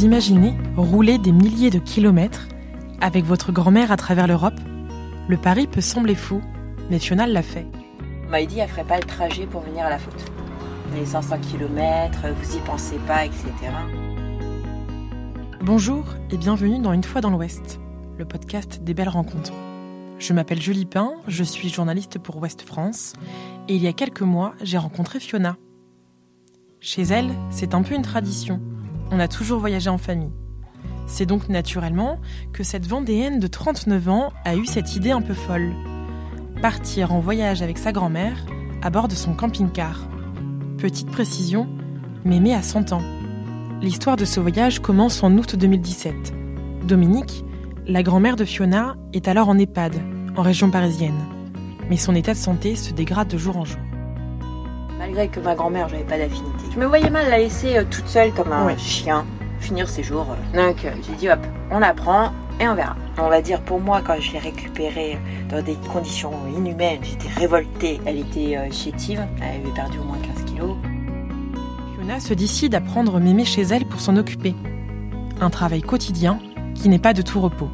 Vous imaginez rouler des milliers de kilomètres avec votre grand-mère à travers l'Europe? Le pari peut sembler fou, mais Fiona l'a fait. On m'a dit elle ferait pas le trajet pour venir à la faute. Les 500 km, vous y pensez pas, etc. Bonjour et bienvenue dans Une fois dans l'Ouest, le podcast des belles rencontres. Je m'appelle Julie Pin, je suis journaliste pour Ouest France et il y a quelques mois, j'ai rencontré Fiona. Chez elle, c'est un peu une tradition. On a toujours voyagé en famille. C'est donc naturellement que cette Vendéenne de 39 ans a eu cette idée un peu folle. Partir en voyage avec sa grand-mère à bord de son camping-car. Petite précision, Mémé a 100 ans. L'histoire de ce voyage commence en août 2017. Dominique, la grand-mère de Fiona, est alors en EHPAD, en région parisienne. Mais son état de santé se dégrade de jour en jour. Malgré que ma grand-mère, j'avais pas d'affinité. Je me voyais mal la laisser euh, toute seule comme un chien, finir ses jours. euh. Donc euh, j'ai dit hop, on la prend et on verra. On va dire pour moi, quand je l'ai récupérée dans des conditions inhumaines, j'étais révoltée. Elle était euh, chétive, elle avait perdu au moins 15 kilos. Fiona se décide à prendre Mémé chez elle pour s'en occuper. Un travail quotidien qui n'est pas de tout repos.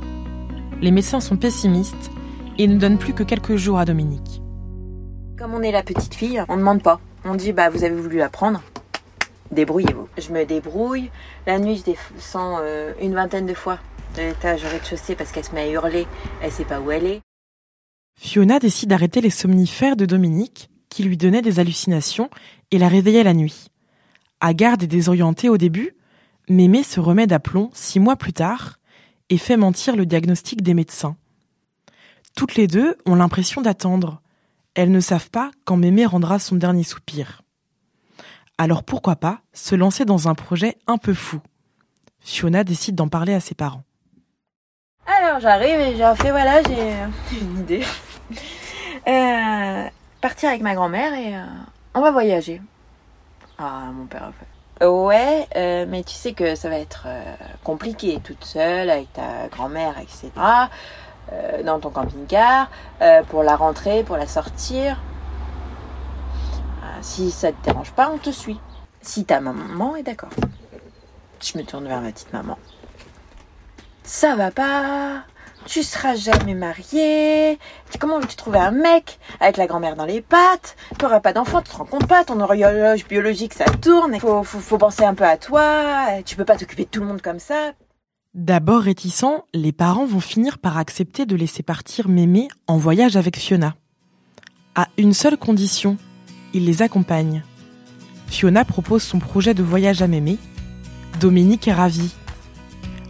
Les médecins sont pessimistes et ne donnent plus que quelques jours à Dominique. Comme on est la petite fille, on ne demande pas. On dit bah vous avez voulu la prendre, débrouillez-vous. Je me débrouille. La nuit, je descends euh, une vingtaine de fois de l'étage au rez-de-chaussée parce qu'elle se met à hurler. Elle sait pas où elle est. Fiona décide d'arrêter les somnifères de Dominique, qui lui donnaient des hallucinations et la réveillait la nuit. Hagarde et désorientée au début, Mémé se remet d'aplomb six mois plus tard et fait mentir le diagnostic des médecins. Toutes les deux ont l'impression d'attendre. Elles ne savent pas quand Mémé rendra son dernier soupir. Alors pourquoi pas se lancer dans un projet un peu fou? Fiona décide d'en parler à ses parents. Alors j'arrive et j'ai fait voilà, j'ai une idée. Euh, partir avec ma grand-mère et euh, on va voyager. Ah, mon père a fait. Ouais, euh, mais tu sais que ça va être euh, compliqué toute seule avec ta grand-mère, etc. euh, dans ton camping-car, euh, pour la rentrée, pour la sortir. Ah, si ça te dérange pas, on te suit. Si ta maman est d'accord. Je me tourne vers ma petite maman. Ça va pas. Tu seras jamais mariée. Comment veux-tu trouver un mec avec la grand-mère dans les pattes? T'auras pas d'enfant, tu te rends compte pas. Ton horloge biologique, ça tourne. Faut, faut, faut penser un peu à toi. Tu peux pas t'occuper de tout le monde comme ça. D'abord réticents, les parents vont finir par accepter de laisser partir Mémé en voyage avec Fiona. À une seule condition, ils les accompagnent. Fiona propose son projet de voyage à Mémé. Dominique est ravi.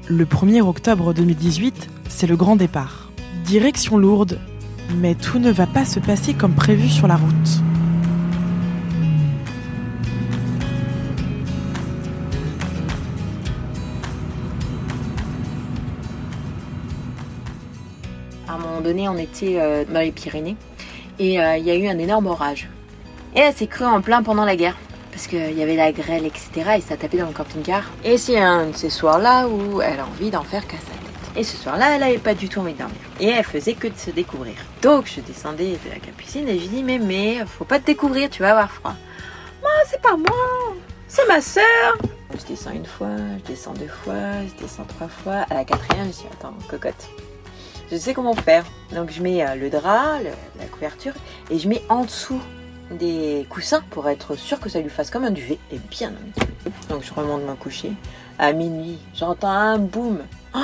Le 1er octobre 2018, c'est le grand départ. Direction Lourdes, mais tout ne va pas se passer comme prévu sur la route. Donné, on était euh, dans les Pyrénées et euh, il y a eu un énorme orage. Et elle s'est crue en plein pendant la guerre. Parce qu'il y avait la grêle, etc. Et ça tapait dans le camping-car. Et c'est un de ces soirs-là où elle a envie d'en faire qu'à sa tête. Et ce soir-là, elle avait pas du tout envie de dormir. Et elle faisait que de se découvrir. Donc je descendais de la capucine et je lui dis Mais, mais, faut pas te découvrir, tu vas avoir froid. Moi, c'est pas moi, c'est ma sœur. Je descends une fois, je descends deux fois, je descends trois fois. À la quatrième, je dis Attends, cocotte. Je sais comment faire. Donc je mets euh, le drap, la couverture, et je mets en dessous des coussins pour être sûr que ça lui fasse comme un duvet et bien. Donc je remonte me coucher. À minuit, j'entends un boum. Oh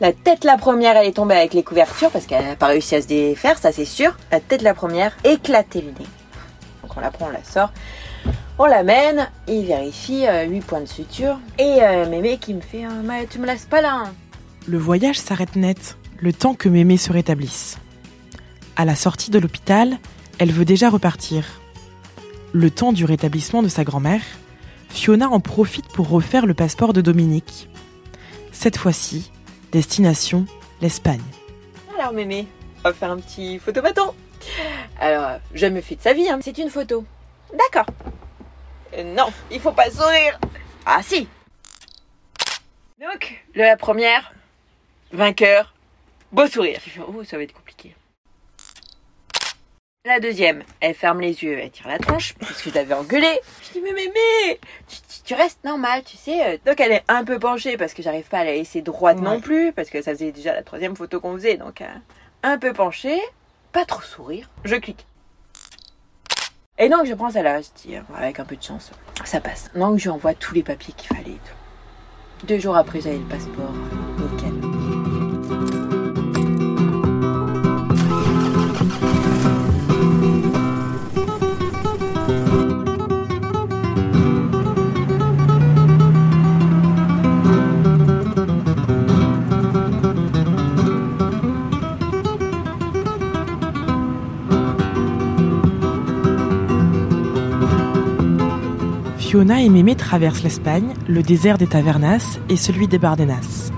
la tête la première, elle est tombée avec les couvertures parce qu'elle n'a pas réussi à se défaire, ça c'est sûr. La tête la première, éclaté le nez. Donc on la prend, on la sort. On l'amène, il vérifie 8 points de suture. Et euh, mémé qui me fait euh, Tu me laisses pas là. Le voyage s'arrête net, le temps que Mémé se rétablisse. À la sortie de l'hôpital, elle veut déjà repartir. Le temps du rétablissement de sa grand-mère, Fiona en profite pour refaire le passeport de Dominique. Cette fois-ci, destination l'Espagne. Alors mémé, on va faire un petit photomaton. Alors, jamais fait de sa vie, hein. c'est une photo. D'accord. Euh, non, il faut pas sourire. Ah si. Donc, la première, vainqueur, beau sourire. Oh, ça va être compliqué. La deuxième, elle ferme les yeux, elle tire la tronche, puisque je l'avais engueulée. Je dis, mais, mais, mais, tu, tu- tu restes normal, tu sais. euh. Donc elle est un peu penchée, parce que j'arrive pas à la laisser droite non plus, parce que ça faisait déjà la troisième photo qu'on faisait, donc euh, un peu penchée, pas trop sourire. Je clique. Et donc je prends celle-là, je dis, euh, avec un peu de chance, ça passe. Donc je lui envoie tous les papiers qu'il fallait et tout. Deux jours après, j'avais le passeport, Fiona et Mémé traversent l'Espagne, le désert des Tavernas et celui des Bardenas.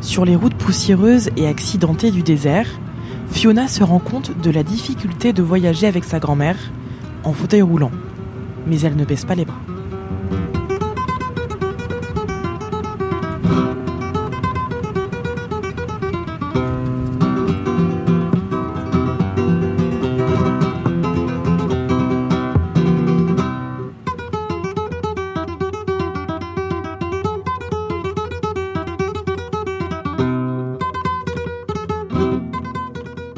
Sur les routes poussiéreuses et accidentées du désert, Fiona se rend compte de la difficulté de voyager avec sa grand-mère en fauteuil roulant. Mais elle ne baisse pas les bras.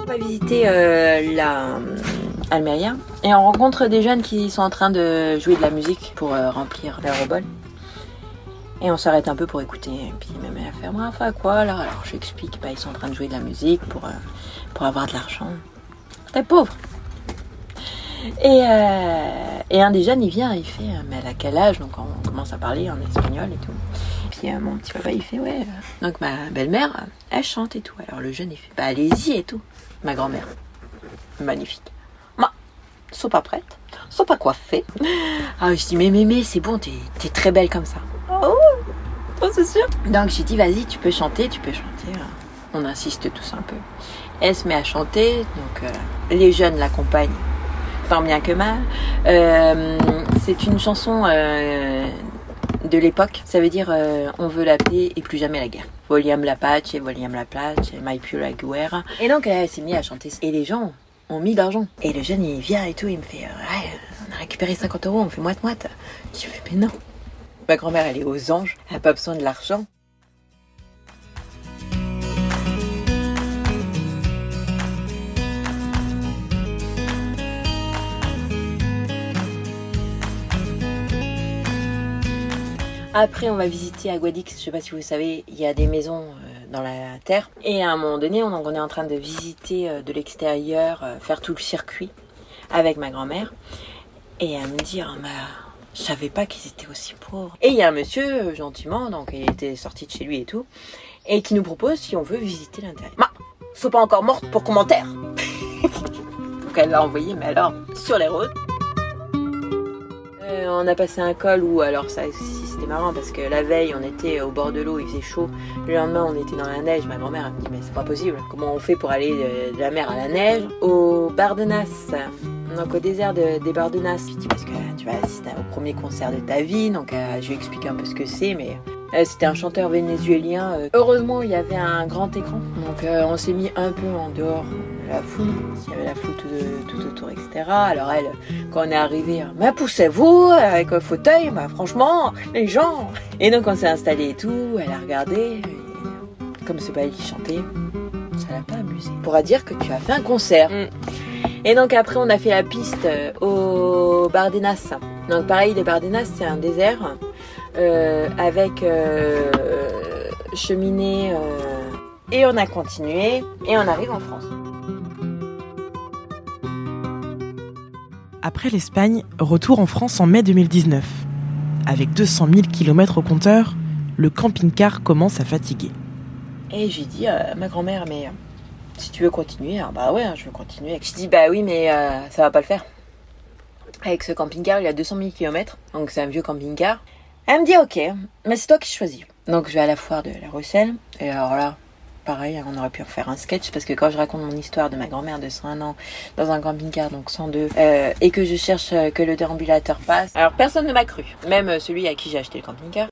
Va visiter euh, la euh, Almeria et on rencontre des jeunes qui sont en train de jouer de la musique pour euh, remplir leur bol. Et on s'arrête un peu pour écouter. Et puis même elle fait bref à quoi là? Alors j'explique, bah, ils sont en train de jouer de la musique pour, euh, pour avoir de l'argent. T'es pauvre. Et, euh, et un des jeunes il vient, il fait mais elle a quel âge? Donc on commence à parler en espagnol et tout. Puis mon petit papa il fait ouais. Donc ma belle-mère, elle chante et tout. Alors le jeune il fait bah allez-y et tout. Ma grand-mère, magnifique. Ma, sont pas prêtes, sont pas coiffées. Ah je dis mais mais mais c'est bon, t'es t'es très belle comme ça. Oh, oh c'est sûr. Donc j'ai dit vas-y tu peux chanter, tu peux chanter. On insiste tous un peu. Elle se met à chanter, donc euh, les jeunes l'accompagnent tant bien que mal. Euh, c'est une chanson euh, de l'époque. Ça veut dire euh, on veut la paix et plus jamais la guerre. William Lapache William Lapache My Pure Guerra. Et donc elle s'est mise à chanter. Et les gens ont mis d'argent. Et le jeune il vient et tout, il me fait euh, on a récupéré 50 euros, on fait moite moite. Je fais mais non. Ma grand-mère elle est aux anges, elle a pas besoin de l'argent. Après, on va visiter à Guadix. Je sais pas si vous savez, il y a des maisons euh, dans la terre. Et à un moment donné, on, est en train de visiter euh, de l'extérieur, euh, faire tout le circuit avec ma grand-mère. Et elle me dit, Ah, mais je savais pas qu'ils étaient aussi pauvres. Et il y a un monsieur, gentiment, donc il était sorti de chez lui et tout, et qui nous propose si on veut visiter l'intérieur. Ma, sont pas encore mortes pour commentaire. donc elle l'a envoyé, mais alors, sur les routes. On a passé un col où, alors ça c'était marrant parce que la veille on était au bord de l'eau, il faisait chaud. Le lendemain on était dans la neige. Ma grand-mère me dit mais c'est pas possible. Comment on fait pour aller de, de la mer à la neige Au Bardenas, donc au désert de- des Bardenas. Je dis parce que tu vas assister au premier concert de ta vie. Donc euh, je lui explique un peu ce que c'est, mais euh, c'était un chanteur vénézuélien. Euh, Heureusement il y avait un grand écran, donc euh, on s'est mis un peu en dehors de la foule. Il y avait la foule tout, tout autour, etc. Alors elle quand on est arrivé, mais poussez-vous avec un fauteuil, bah franchement, les gens. Et donc on s'est installé et tout, elle a regardé, et comme c'est pas elle qui chantait, ça l'a pas amusé. On pourra dire que tu as fait un concert. Mm. Et donc après on a fait la piste euh, au Bardenas. Donc pareil, les Bardenas c'est un désert euh, avec euh, cheminée. euh, et on a continué et on arrive en France. Après l'Espagne, retour en France en mai 2019. Avec 200 000 km au compteur, le camping-car commence à fatiguer. Et j'ai dit à ma grand-mère, mais euh, si tu veux continuer, ah bah ouais, hein, je veux continuer. Je dis, bah oui, mais euh, ça va pas le faire. Avec ce camping-car, il a 200 000 km, donc c'est un vieux camping-car. Elle me dit, ok, mais c'est toi qui choisis. Donc je vais à la foire de La Rochelle, et alors là, pareil, on aurait pu en faire un sketch, parce que quand je raconte mon histoire de ma grand-mère de 101 ans dans un camping-car, donc 102, euh, et que je cherche euh, que le déambulateur passe, alors personne ne m'a cru, même euh, celui à qui j'ai acheté le camping-car.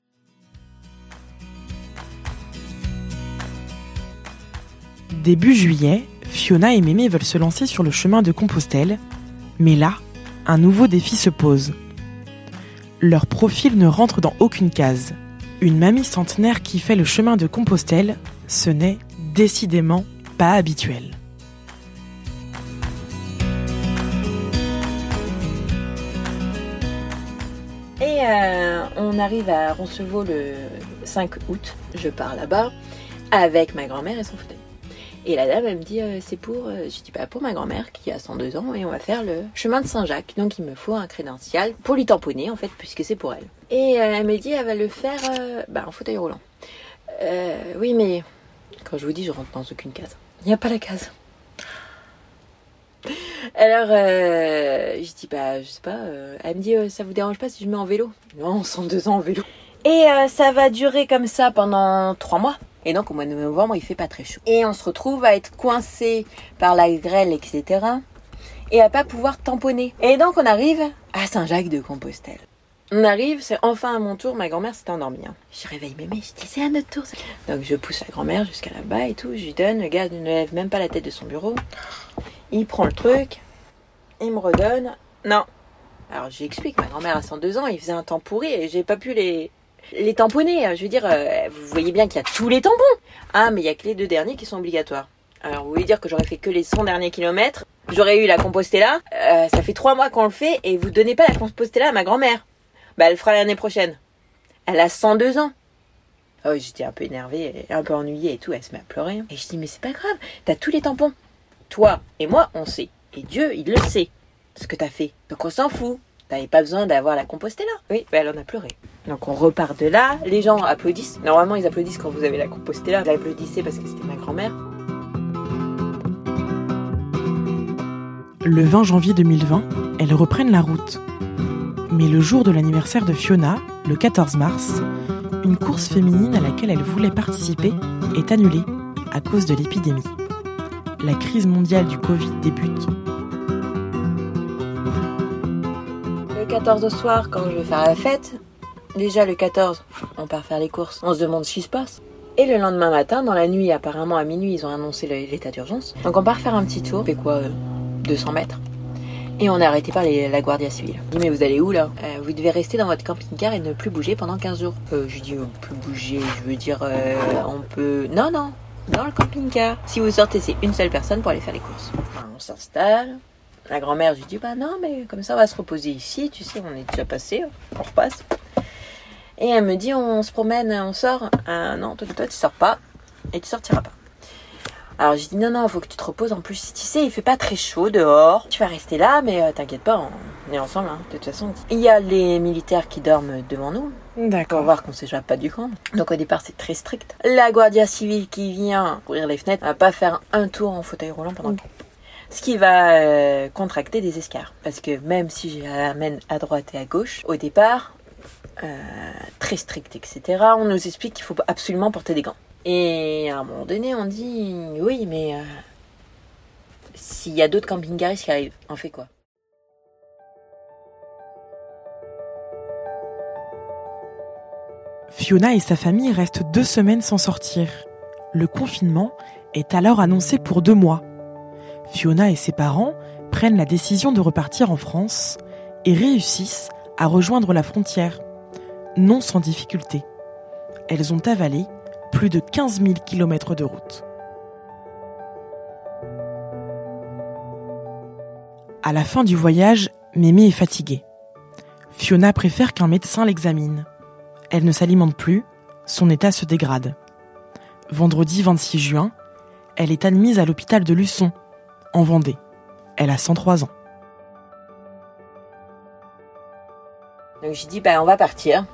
Début juillet, Fiona et Mémé veulent se lancer sur le chemin de Compostelle Mais là, un nouveau défi se pose. Leur profil ne rentre dans aucune case. Une mamie centenaire qui fait le chemin de Compostelle, ce n'est décidément pas habituel. Et euh, on arrive à Roncevaux le 5 août. Je pars là-bas avec ma grand-mère et son fauteuil. Et la dame, elle me dit, euh, c'est pour, euh, je dis, pas pour ma grand-mère qui a 102 ans et on va faire le chemin de Saint-Jacques. Donc il me faut un crédential pour lui tamponner en fait, puisque c'est pour elle. Et euh, elle me dit, elle va le faire euh, bah, en fauteuil roulant. Oui, mais quand je vous dis, je rentre dans aucune case. Il n'y a pas la case. Alors, euh, je dis, bah, je sais pas. euh, elle me dit, euh, ça vous dérange pas si je mets en vélo? Non, 102 ans en vélo. Et euh, ça va durer comme ça pendant trois mois. Et donc au mois de novembre, il fait pas très chaud. Et on se retrouve à être coincé par la grêle, etc. Et à pas pouvoir tamponner. Et donc on arrive à Saint-Jacques-de-Compostelle. On arrive, c'est enfin à mon tour. Ma grand-mère s'était endormie. hein. Je réveille mémé, je dis c'est à notre tour. Donc je pousse la grand-mère jusqu'à là-bas et tout. Je lui donne. Le gars ne lève même pas la tête de son bureau. Il prend le truc. Il me redonne. Non. Alors j'explique. Ma grand-mère a 102 ans. Il faisait un temps pourri et j'ai pas pu les les tamponner. Je veux dire, euh, vous voyez bien qu'il y a tous les tampons. Ah, mais il y a que les deux derniers qui sont obligatoires. Alors, vous voulez dire que j'aurais fait que les 100 derniers kilomètres? J'aurais eu la Compostela. Euh, ça fait trois mois qu'on le fait et vous donnez pas la Compostela à ma grand-mère. Bah, elle le fera l'année prochaine. Elle a 102 ans. Oh, j'étais un peu énervée, un peu ennuyée et tout. Elle se met à pleurer. Et je dis, mais c'est pas grave. T'as tous les tampons. Toi et moi, on sait. Et Dieu, il le sait. Ce que t'as fait. Donc on s'en fout. T'avais pas besoin d'avoir la Compostela. Oui, bah, elle en a pleuré. Donc on repart de là, les gens applaudissent. Normalement ils applaudissent quand vous avez la Compostela. Vous applaudissez parce que c'était ma grand-mère. Le 20 janvier 2020, elles reprennent la route. Mais le jour de l'anniversaire de Fiona, le 14 mars, une course féminine à laquelle elle voulait participer est annulée à cause de l'épidémie. La crise mondiale du Covid débute. Le 14 au soir, quand je vais faire la fête, déjà le 14, on part faire les courses. On se demande ce qui se passe. Et le lendemain matin, dans la nuit, apparemment à minuit, ils ont annoncé l'état d'urgence. Donc on part faire un petit tour. Fait quoi euh, 200 mètres? Et on est arrêté par les- la Guardia Civile. Je dis, mais vous allez où là? Euh, Vous devez rester dans votre camping-car et ne plus bouger pendant 15 jours. Euh, je dis, on peut bouger, je veux dire, euh, on peut. Non, non, dans le camping-car. Si vous sortez, c'est une seule personne pour aller faire les courses. Enfin, on s'installe. La grand-mère, je lui dis, bah non, mais comme ça, on va se reposer ici. Tu sais, on est déjà passé, on repasse. Et elle me dit, on se promène, on sort. Ah non, toi, toi, tu sors pas. Et tu sortiras pas. Alors j'ai dit non non, faut que tu te reposes. En plus, tu sais, il fait pas très chaud dehors. Tu vas rester là, mais euh, t'inquiète pas, on est ensemble. hein, de toute façon, il y a les militaires qui dorment devant nous pour D'accord. voir qu'on s'échappe pas du camp. Donc au départ, c'est très strict. La Guardia civile qui vient ouvrir les fenêtres va pas faire un tour en fauteuil roulant pendant le camp. Ce qui va euh, contracter des escarres. Parce que même si je l'amène à droite et à gauche, au départ, euh, très strict, etc., on nous explique qu'il faut absolument porter des gants. Et à un moment donné, on dit oui, mais euh, s'il y a d'autres camping-caristes qui arrivent, on fait quoi? Fiona et sa famille restent deux semaines sans sortir. Le confinement est alors annoncé pour deux mois. Fiona et ses parents prennent la décision de repartir en France et réussissent à rejoindre la frontière, non sans difficulté. Elles ont avalé plus de 15 000 kilomètres de route. À la fin du voyage, Mémé est fatiguée. Fiona préfère qu'un médecin l'examine. Elle ne s'alimente plus, son état se dégrade. Vendredi 26 juin, elle est admise à l'hôpital de Luçon, en Vendée. Elle a 103 ans. Donc j'ai dit bah on va partir,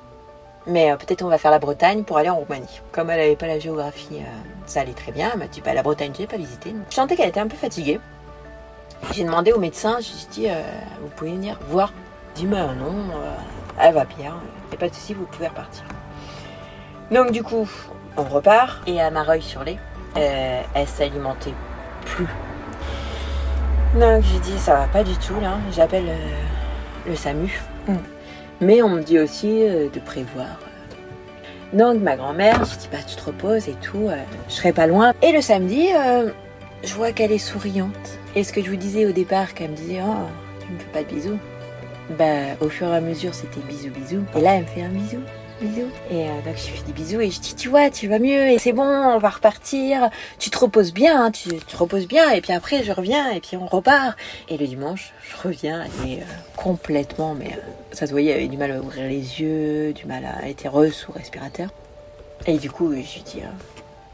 mais euh, peut-être on va faire la Bretagne pour aller en Roumanie. Comme elle avait pas la géographie, euh, ça allait très bien. Elle m'a dit bah la Bretagne j'ai pas visité. Je sentais qu'elle était un peu fatiguée. J'ai demandé au médecin, j'ai dit euh, vous pouvez venir voir? Il dit mais non, elle va bien, il pas de souci, vous pouvez repartir. Donc du coup on repart et à Mareuil-sur-Lay, elle s'alimentait plus. Donc j'ai dit ça va pas du tout là, j'appelle le SAMU. Mais on me dit aussi euh, de prévoir. Donc ma grand-mère, je dis bah tu te reposes et tout, euh, je serai pas loin. Et le samedi, euh, je vois qu'elle est souriante. Et ce que je vous disais au départ, qu'elle me disait oh Tu me fais pas de bisous Bah, au fur et à mesure, c'était bisous, bisous. Et là, elle me fait un bisou. Et euh, donc je lui fais des bisous et je dis tu vois tu vas mieux et c'est bon on va repartir. Tu te reposes bien hein, tu te reposes bien et puis après je reviens et puis on repart. Et le dimanche je reviens et euh, complètement mais euh, ça se voyait elle avait du mal à ouvrir les yeux du mal à elle était re sous respirateur. Et du coup je lui dis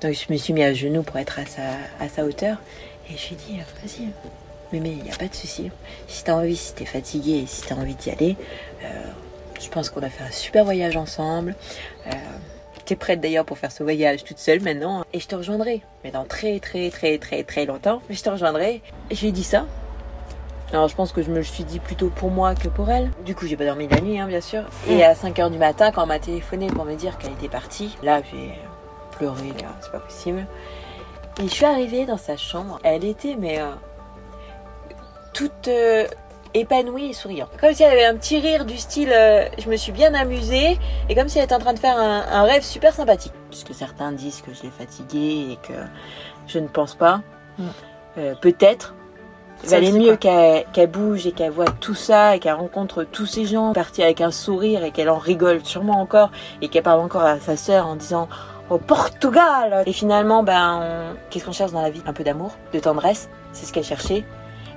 donc je me suis mis à genoux pour être à sa, à sa hauteur et je lui dis vas-y mais mais il n'y a pas de souci. Si t'as envie si t'es fatigué si t'as envie d'y aller je pense qu'on a fait un super voyage ensemble. Euh, T'es prête d'ailleurs pour faire ce voyage toute seule maintenant. Et je te rejoindrai. Mais dans très très très très très longtemps. Mais je te rejoindrai. Et je lui ai dit ça. Alors je pense que je me le suis dit plutôt pour moi que pour elle. Du coup j'ai pas dormi la nuit hein, bien sûr. Et à 5h du matin quand on m'a téléphoné pour me dire qu'elle était partie. Là j'ai pleuré, c'est pas possible. Et je suis arrivée dans sa chambre. Elle était mais... Euh, toute... Euh, épanouie et souriant. Comme si elle avait un petit rire du style euh, je me suis bien amusée et comme si elle était en train de faire un, rêve super sympathique. Puisque certains disent que je l'ai fatiguée et que je ne pense pas. Mm. Euh, peut-être. Valait mieux qu'elle bouge et qu'elle voit tout ça et qu'elle rencontre tous ces gens partis avec un sourire et qu'elle en rigole sûrement encore et qu'elle parle encore à sa sœur en disant au Portugal Et finalement, ben, qu'est-ce qu'on cherche dans la vie? Un peu d'amour, de tendresse, c'est ce qu'elle cherchait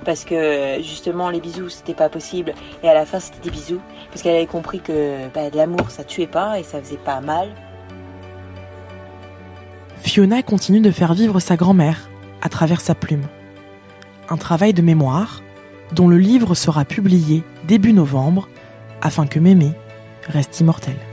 parce que justement les bisous c'était pas possible et à la fin c'était des bisous parce qu'elle avait compris que bah, l'amour ça tuait pas et ça faisait pas mal. Fiona continue de faire vivre sa grand-mère à travers sa plume. Un travail de mémoire dont le livre sera publié début novembre afin que Mémé reste immortelle.